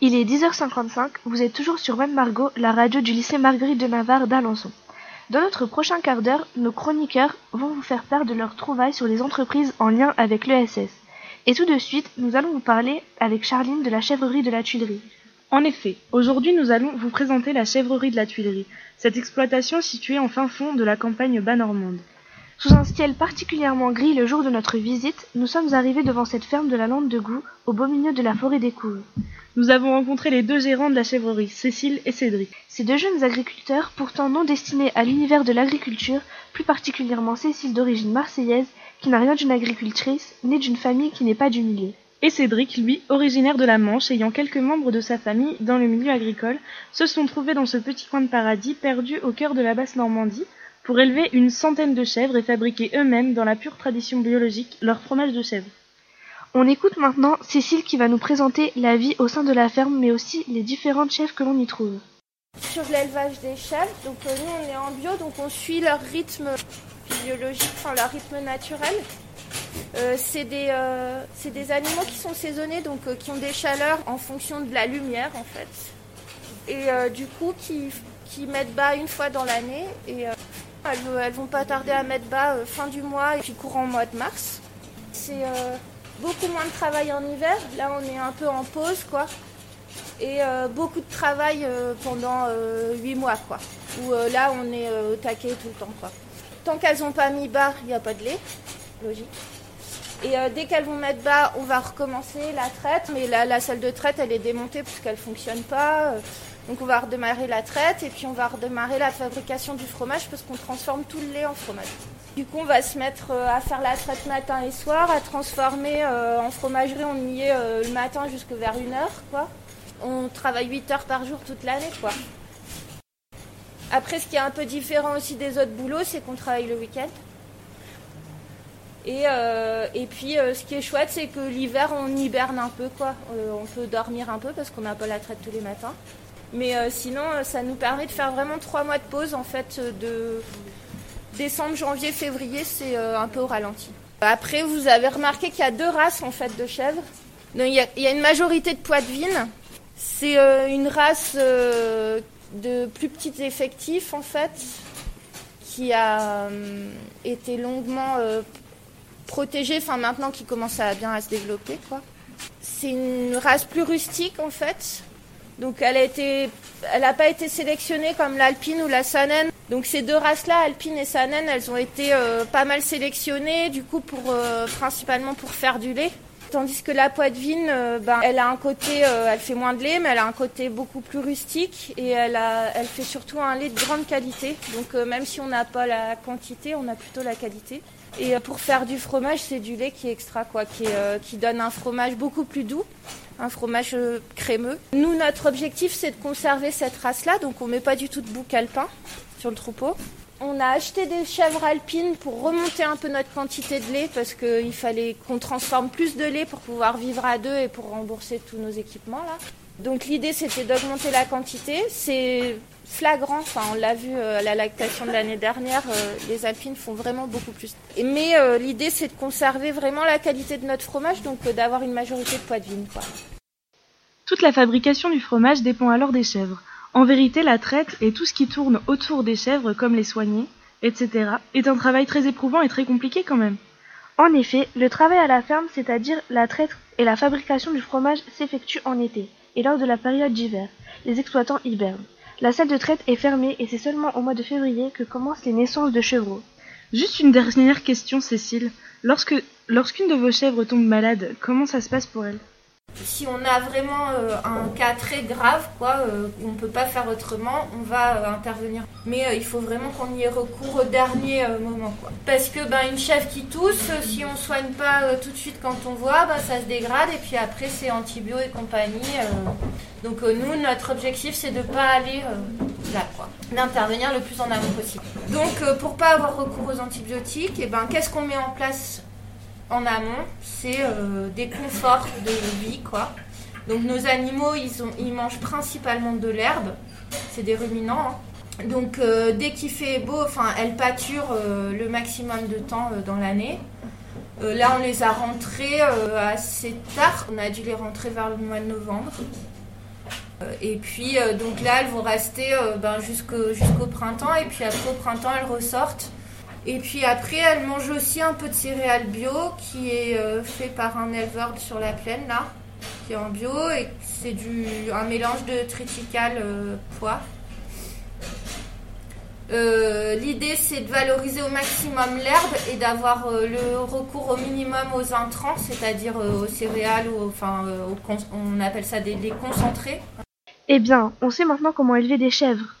Il est 10h55, vous êtes toujours sur Même Margot, la radio du lycée Marguerite de Navarre d'Alençon. Dans notre prochain quart d'heure, nos chroniqueurs vont vous faire part de leurs trouvailles sur les entreprises en lien avec l'ESS. Et tout de suite, nous allons vous parler avec Charline de la chèvrerie de la Tuilerie. En effet, aujourd'hui nous allons vous présenter la chèvrerie de la Tuilerie, cette exploitation située en fin fond de la campagne bas-normande. Sous un ciel particulièrement gris le jour de notre visite, nous sommes arrivés devant cette ferme de la Lande de Goût, au beau milieu de la forêt des Couves. Nous avons rencontré les deux gérants de la chèvrerie, Cécile et Cédric. Ces deux jeunes agriculteurs, pourtant non destinés à l'univers de l'agriculture, plus particulièrement Cécile d'origine marseillaise, qui n'a rien d'une agricultrice, née d'une famille qui n'est pas du milieu. Et Cédric, lui, originaire de la Manche, ayant quelques membres de sa famille dans le milieu agricole, se sont trouvés dans ce petit coin de paradis perdu au cœur de la basse Normandie, pour élever une centaine de chèvres et fabriquer eux-mêmes, dans la pure tradition biologique, leur fromage de chèvre. On écoute maintenant Cécile qui va nous présenter la vie au sein de la ferme, mais aussi les différentes chèvres que l'on y trouve. Sur l'élevage des chèvres, donc euh, nous on est en bio, donc on suit leur rythme biologique, enfin leur rythme naturel. Euh, c'est des, euh, des, animaux qui sont saisonnés, donc qui ont des chaleurs en fonction de la lumière en fait. Et du coup qui, qui mettent bas une fois dans l'année et elles, vont pas tarder à mettre bas fin du mois et puis courant mois de mars. C'est beaucoup moins de travail en hiver. Là, on est un peu en pause, quoi. Et euh, beaucoup de travail euh, pendant euh, 8 mois, quoi. Où euh, là, on est au taquet tout le temps, quoi. Tant qu'elles n'ont pas mis bas, il n'y a pas de lait. Logique. Et dès qu'elles vont mettre bas, on va recommencer la traite. Mais la salle de traite, elle est démontée parce qu'elle ne fonctionne pas. Donc on va redémarrer la traite et puis on va redémarrer la fabrication du fromage parce qu'on transforme tout le lait en fromage. Du coup, on va se mettre euh, à faire la traite matin et soir, à transformer euh, en fromagerie. On y est euh, le matin jusque vers 1h, quoi. On travaille 8 heures par jour toute l'année, quoi. Après, ce qui est un peu différent aussi des autres boulots, c'est qu'on travaille le week-end. Et, et, puis, ce qui est chouette, c'est que l'hiver, on hiberne un peu, quoi. on peut dormir un peu parce qu'on n'a pas la traite tous les matins. Mais sinon, ça nous permet de faire vraiment trois mois de pause, en fait, de, Décembre, janvier, février, c'est euh, un peu au ralenti. Après, vous avez remarqué qu'il y a deux races en fait de chèvres. il, y a, une majorité de poitevines. C'est euh, une race euh, de plus petits effectifs en fait, qui a été longuement protégée, enfin maintenant qui commence à bien à se développer quoi. C'est une race plus rustique en fait. Donc elle a n'a pas été sélectionnée comme l'alpine ou la sanen donc ces deux races-là, Alpine et Sanen, elles ont été euh, pas mal sélectionnées, du coup euh, principalement pour faire du lait. Tandis que la poitevine, euh, ben, elle a un côté, elle fait moins de lait, mais elle a un côté beaucoup plus rustique et elle fait surtout un lait de grande qualité. Donc même si on n'a pas la quantité, on a plutôt la qualité. Et pour faire du fromage, c'est du lait qui est extra, quoi, qui, qui donne un fromage beaucoup plus doux, un fromage crémeux. Nous, notre objectif, c'est de conserver cette race-là, donc on met pas du tout de bouc alpin sur le troupeau. On a acheté des chèvres alpines pour remonter un peu notre quantité de lait parce qu'il fallait qu'on transforme plus de lait pour pouvoir vivre à deux et pour rembourser tous nos équipements là. Donc l'idée c'était d'augmenter la quantité. C'est flagrant, enfin on l'a vu euh, à la lactation de l'année dernière, euh, les alpines font vraiment beaucoup plus. Mais euh, l'idée c'est de conserver vraiment la qualité de notre fromage, donc d'avoir une majorité de poids de vigne. Toute la fabrication du fromage dépend alors des chèvres. En vérité, la traite et tout ce qui tourne autour des chèvres, comme les soigner, etc., est un travail très éprouvant et très compliqué quand même. En effet, le travail à la ferme, c'est-à-dire la traite et la fabrication du fromage, s'effectue en été et lors de la période d'hiver. Les exploitants hibernent. La salle de traite est fermée et c'est seulement au mois de février que commencent les naissances de chevreaux. Juste une dernière question, Cécile. Lorsque, lorsqu'une de vos chèvres tombe malade, comment ça se passe pour elle? Si on a vraiment euh, un cas très grave, quoi, euh, on ne peut pas faire autrement, on va euh, intervenir. Mais il faut vraiment qu'on y ait recours au dernier moment. Quoi. Parce que ben, une chèvre qui tousse, si on ne soigne pas tout de suite quand on voit, ben, ça se dégrade et puis après c'est antibio et compagnie. Donc nous, notre objectif c'est de pas aller là, quoi. D'intervenir le plus en amont possible. Donc pour pas avoir recours aux antibiotiques, eh ben, qu'est-ce qu'on met en place en amont, c'est euh, des conforts de vie, quoi. Donc nos animaux, ils, mangent principalement de l'herbe, c'est des ruminants. Hein. Donc euh, dès qu'il fait beau, enfin elles pâturent euh, le maximum de temps dans l'année. là, on les a rentrés assez tard. On a dû les rentrer vers le mois de novembre. Et puis donc là, elles vont rester ben, jusqu'au printemps et puis après au printemps, elles ressortent. Et puis après, elles mangent aussi un peu de céréales bio qui est fait par un éleveur sur la plaine là, qui est en bio et c'est un mélange de triticale pois. Euh, l'idée, c'est de valoriser au maximum l'herbe et d'avoir euh, le recours au minimum aux intrants, c'est-à-dire euh, aux céréales ou enfin, on appelle ça des, concentrés. Eh bien, on sait maintenant comment élever des chèvres.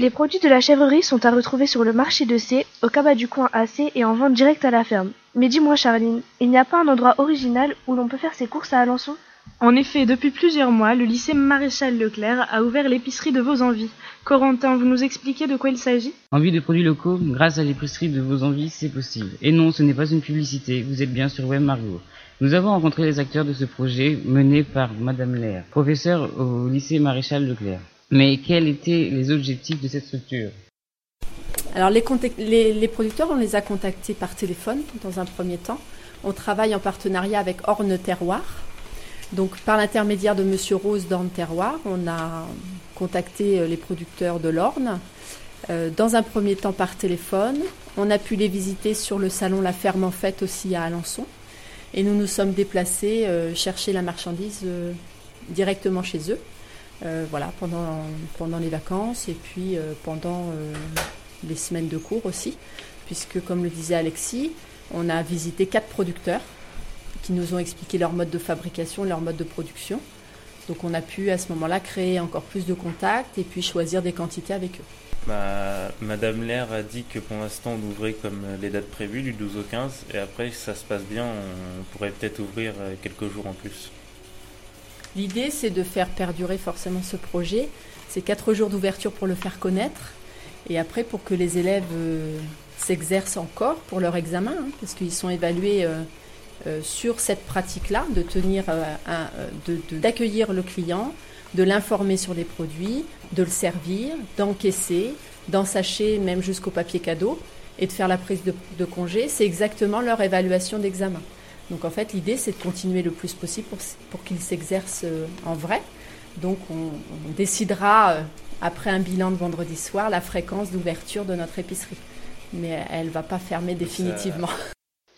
Les produits de la chèvrerie sont à retrouver sur le marché de C, au cabas du coin AC et en vente directe à la ferme. Mais dis-moi, Charline, il n'y a pas un endroit original où l'on peut faire ses courses à Alençon? En effet, depuis plusieurs mois, le lycée Maréchal Leclerc a ouvert l'épicerie de vos envies. Corentin, vous nous expliquez de quoi il s'agit? Envie de produits locaux, grâce à l'épicerie de vos envies, c'est possible. Et non, ce n'est pas une publicité, vous êtes bien sur Web Margot. Nous avons rencontré les acteurs de ce projet mené par Madame Lair, professeure au lycée Maréchal Leclerc. Mais quels étaient les objectifs de cette structure? Alors les, producteurs, on les a contactés par téléphone dans un premier temps. On travaille en partenariat avec Orne Terroir, donc, par l'intermédiaire de Monsieur Rose d'Orne Terroir, on a contacté euh, les producteurs de l'Orne. Euh, dans un premier temps par téléphone. On a pu les visiter sur le salon La Ferme en Fête aussi à Alençon. Et nous nous sommes déplacés euh, chercher la marchandise directement chez eux. Voilà, pendant, pendant les vacances et puis pendant les semaines de cours aussi. Puisque, comme le disait Alexis, on a visité quatre producteurs qui nous ont expliqué leur mode de fabrication, leur mode de production. Donc on a pu à ce moment-là créer encore plus de contacts et puis choisir des quantités avec eux. Madame Lair a dit que pour l'instant on ouvrait comme les dates prévues du 12 au 15 et après si ça se passe bien on pourrait peut-être ouvrir euh, quelques jours en plus. L'idée c'est de faire perdurer forcément ce projet. C'est quatre jours d'ouverture pour le faire connaître et après pour que les élèves euh, s'exercent encore pour leur examen hein, parce qu'ils sont évalués euh, euh, sur cette pratique-là, de tenir, d'accueillir le client, de l'informer sur les produits, de le servir, d'encaisser, d'ensacher même jusqu'au papier cadeau et de faire la prise de, congé, c'est exactement leur évaluation d'examen. Donc en fait, l'idée, c'est de continuer le plus possible pour, qu'ils s'exercent en vrai. Donc on, on décidera, après un bilan de vendredi soir, la fréquence d'ouverture de notre épicerie. Mais elle ne va pas fermer définitivement.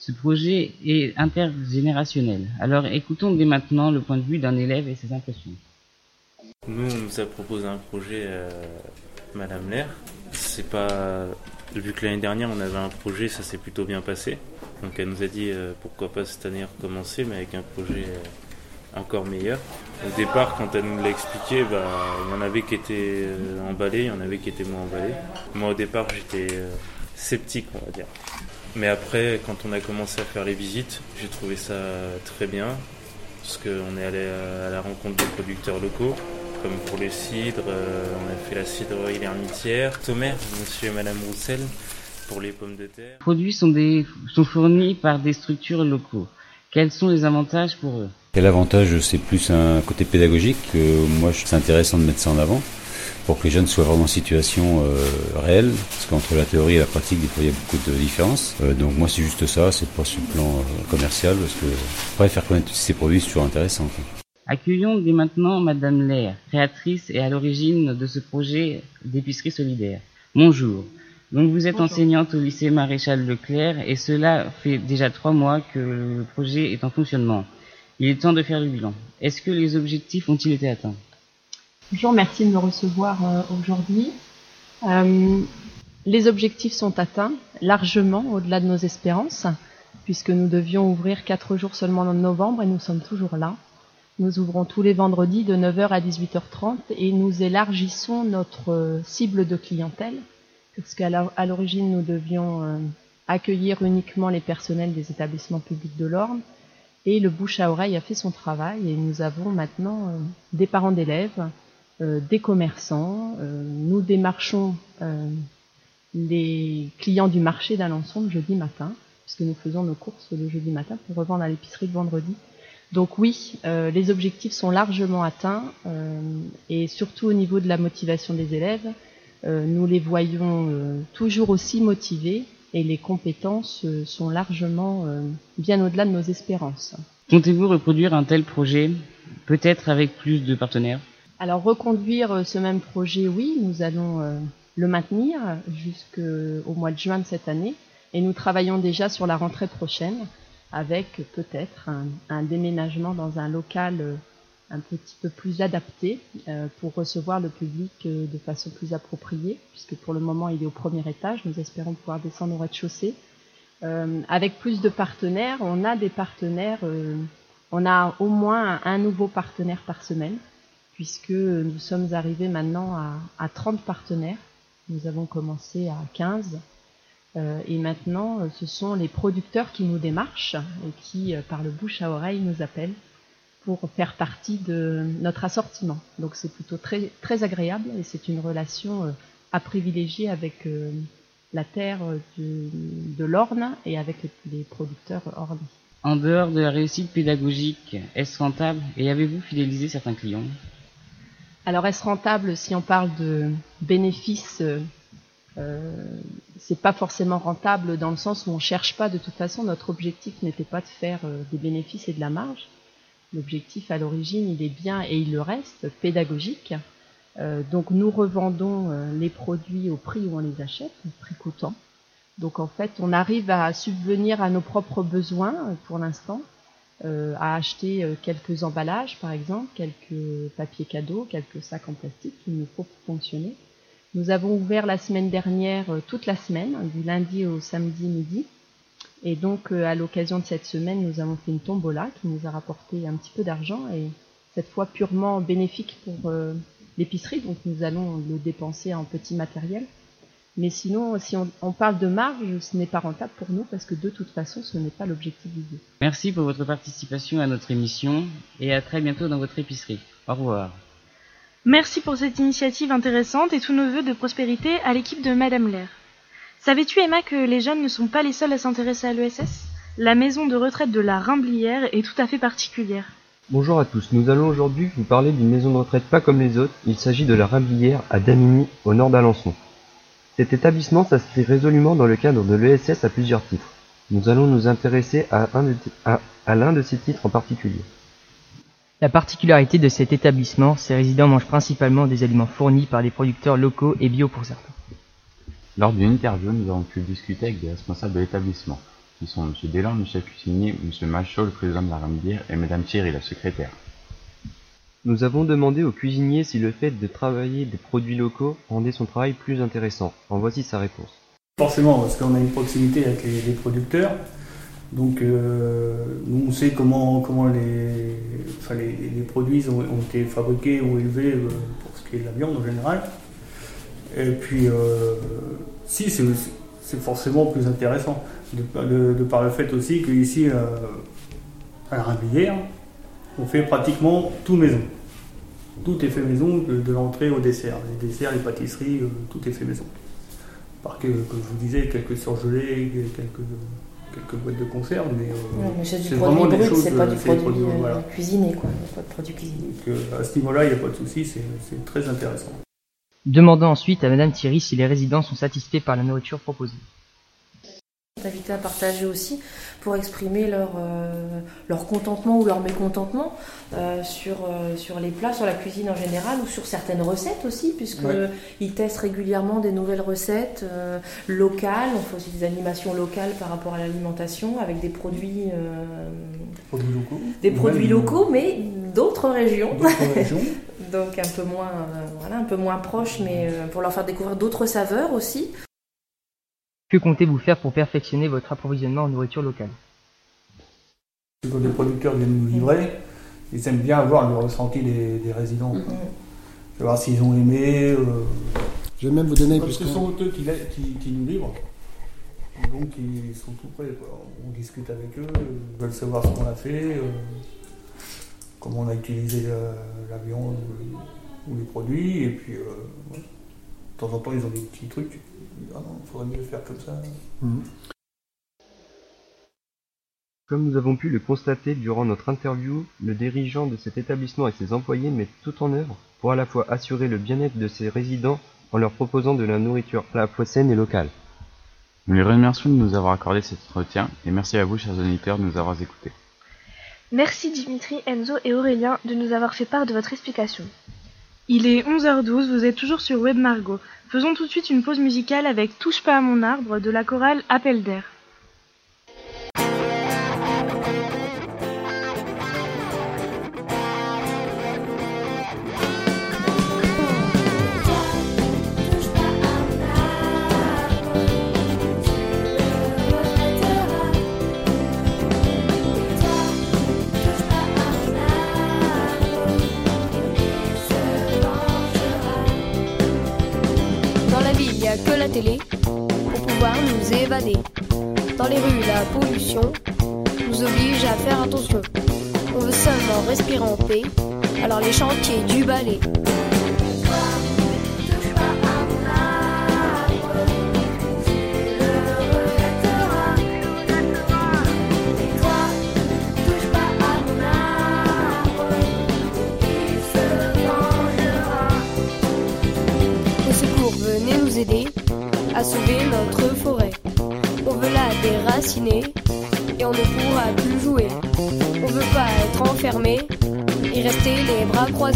Ce projet est intergénérationnel. Alors écoutons dès maintenant le point de vue d'un élève et ses impressions. Nous, on nous a proposé un projet, euh, Madame Lair. C'est pas. Vu que l'année dernière, on avait un projet, ça s'est plutôt bien passé. Donc elle nous a dit euh, pourquoi pas cette année recommencer, mais avec un projet euh, encore meilleur. Au départ, quand elle nous l'a expliqué, bah, il y en avait qui étaient emballés, il y en avait qui étaient moins emballés. Moi, au départ, j'étais sceptique, on va dire. Mais après, quand on a commencé à faire les visites, j'ai trouvé ça très bien, parce qu'on est allé à la rencontre des producteurs locaux, comme pour le cidre, euh, on a fait la cidrerie L'Hermitière, Tomer, monsieur et madame Roussel, pour les pommes de terre. Les produits sont, des, sont fournis par des structures locaux. Quels sont les avantages pour eux? Quel avantage C'est plus un côté pédagogique. moi, c'est intéressant de mettre ça en avant pour que les jeunes soient vraiment en situation euh, réelle, parce qu'entre la théorie et la pratique, des fois, il y a beaucoup de différences. Euh, donc moi, c'est juste ça, c'est pas sur le plan euh, commercial, parce que après, faire connaître ces produits, c'est toujours intéressant. Accueillons dès maintenant Madame Lair, créatrice et à l'origine de ce projet d'épicerie solidaire. Bonjour. Donc vous êtes enseignante au lycée Maréchal Leclerc et cela fait déjà trois mois que le projet est en fonctionnement. Il est temps de faire le bilan. Est-ce que les objectifs ont-ils été atteints? Bonjour, merci de me recevoir euh, aujourd'hui. Euh, les objectifs sont atteints largement au-delà de nos espérances, puisque nous devions ouvrir quatre jours seulement en novembre et nous sommes toujours là. Nous ouvrons tous les vendredis de 9h à 18h30 et nous élargissons notre cible de clientèle, parce qu'à l'origine nous devions accueillir uniquement les personnels des établissements publics de l'Orne, et le bouche à oreille a fait son travail et nous avons maintenant des parents d'élèves, euh, des commerçants. Euh, nous démarchons euh, les clients du marché d'Alençon le jeudi matin, puisque nous faisons nos courses le jeudi matin pour revendre à l'épicerie le vendredi. Donc oui, les objectifs sont largement atteints et surtout au niveau de la motivation des élèves, nous les voyons toujours aussi motivés et les compétences sont largement bien au-delà de nos espérances. Comptez-vous reproduire un tel projet, peut-être avec plus de partenaires? Alors reconduire ce même projet, oui, nous allons le maintenir jusqu'au mois de juin de cette année et nous travaillons déjà sur la rentrée prochaine avec peut-être un, déménagement dans un local un petit peu plus adapté euh, pour recevoir le public euh, de façon plus appropriée, puisque pour le moment il est au premier étage, nous espérons pouvoir descendre au rez-de-chaussée. Euh, avec plus de partenaires, on a des partenaires, on a au moins un, nouveau partenaire par semaine, puisque nous sommes arrivés maintenant à, à 30 partenaires. Nous avons commencé à 15. et maintenant, ce sont les producteurs qui nous démarchent et qui, par le bouche à oreille, nous appellent pour faire partie de notre assortiment. Donc c'est plutôt très, très agréable et c'est une relation euh, à privilégier avec euh, la terre de l'Orne et avec les, producteurs Orne. En dehors de la réussite pédagogique, est-ce rentable et avez-vous fidélisé certains clients? Alors est-ce rentable si on parle de bénéfices euh, c'est pas forcément rentable dans le sens où on cherche pas de toute façon notre objectif n'était pas de faire des bénéfices et de la marge L'objectif à l'origine, il est bien et il le reste pédagogique. Euh, donc nous revendons euh, les produits au prix où on les achète, au prix coûtant. Donc en fait, on arrive à subvenir à nos propres besoins euh, pour l'instant, à acheter quelques emballages par exemple, quelques papiers cadeaux, quelques sacs en plastique qu'il nous faut pour fonctionner. Nous avons ouvert la semaine dernière toute la semaine, du lundi au samedi midi, et donc, euh, à l'occasion de cette semaine, nous avons fait une tombola qui nous a rapporté un petit peu d'argent et cette fois purement bénéfique pour euh, l'épicerie. Donc, nous allons le dépenser en petit matériel. Mais sinon, si on, parle de marge, ce n'est pas rentable pour nous parce que de toute façon, ce n'est pas l'objectif du jeu. Merci pour votre participation à notre émission et à très bientôt dans votre épicerie. Au revoir. Merci pour cette initiative intéressante et tous nos voeux de prospérité à l'équipe de Madame Lair. Savais-tu, Emma, que les jeunes ne sont pas les seuls à s'intéresser à l'ESS La maison de retraite de la Rimblière est tout à fait particulière. Bonjour à tous, nous allons aujourd'hui vous parler d'une maison de retraite pas comme les autres, il s'agit de la Rimblière à Damigny, au nord d'Alençon. Cet établissement s'inscrit résolument dans le cadre de l'ESS à plusieurs titres. Nous allons nous intéresser à, à l'un de ces titres en particulier. La particularité de cet établissement, ses résidents mangent principalement des aliments fournis par des producteurs locaux et bio pour certains. Lors d'une interview, nous avons pu discuter avec des responsables de l'établissement, qui sont M. Delan, le chef cuisinier, M. Machaud, le président de la Rambière, et Mme Thierry, la secrétaire. Nous avons demandé au cuisinier si le fait de travailler des produits locaux rendait son travail plus intéressant. En voici sa réponse. Forcément, parce qu'on a une proximité avec les, producteurs. Donc, euh, nous, on sait comment, comment les, les, produits ont, été fabriqués ou élevés euh, pour ce qui est de la viande en général. Et puis, euh, si, c'est forcément plus intéressant, de, par le fait aussi qu'ici, euh, à la Rimblière, on fait pratiquement tout maison. Tout est fait maison, de, l'entrée au dessert. Les desserts, les pâtisseries, euh, tout est fait maison. Par que, comme je vous disais, quelques surgelés, quelques, quelques boîtes de conserve, mais, c'est vraiment des choses. C'est pas du produit cuisiné, quoi. Il n'y a pas de produit cuisiné. Donc, à ce niveau-là, il n'y a pas de souci, c'est très intéressant. Demandant ensuite à Madame Thierry si les résidents sont satisfaits par la nourriture proposée. Invité à partager aussi pour exprimer leur, euh, leur contentement ou leur mécontentement euh, sur, euh, sur les plats, sur la cuisine en général ou sur certaines recettes aussi, puisqu'ils testent régulièrement des nouvelles recettes locales. On fait aussi des animations locales par rapport à l'alimentation avec des produits, produits locaux, des produits locaux mais d'autres régions. Donc un peu moins, voilà, un peu moins proches, mais pour leur faire découvrir d'autres saveurs aussi. Que comptez-vous faire pour perfectionner votre approvisionnement en nourriture locale? Quand les producteurs viennent nous livrer, ils aiment bien avoir le ressenti des, résidents. Mm-hmm. Savoir s'ils ont aimé. Euh, Je vais même vous donner. Parce que ce sont eux qui, nous livrent. Donc ils sont tout prêts. On discute avec eux, ils veulent savoir ce qu'on a fait, euh, comment on a utilisé la, viande ou les produits. Et puis, euh, de temps en temps, ils ont des petits trucs. Ah il faudrait mieux faire comme ça. Mhm. Comme nous avons pu le constater durant notre interview, le dirigeant de cet établissement et ses employés mettent tout en œuvre pour à la fois assurer le bien-être de ses résidents en leur proposant de la nourriture à la fois saine et locale. Nous les remercions de nous avoir accordé cet entretien et merci à vous, chers auditeurs, de nous avoir écoutés. Merci Dimitri, Enzo et Aurélien de nous avoir fait part de votre explication. Il est 11h12, vous êtes toujours sur Web Margot. Faisons tout de suite une pause musicale avec Touche pas à mon arbre de la chorale Appel d'air. Télé pour pouvoir nous évader. Dans les rues, la pollution nous oblige à faire attention. On veut seulement respirer en paix, alors les chantiers du balai. La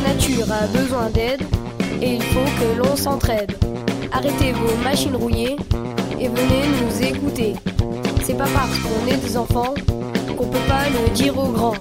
nature a besoin d'aide et il faut que l'on s'entraide. Arrêtez vos machines rouillées et venez nous écouter. C'est pas parce qu'on est des enfants qu'on peut pas le dire aux grands.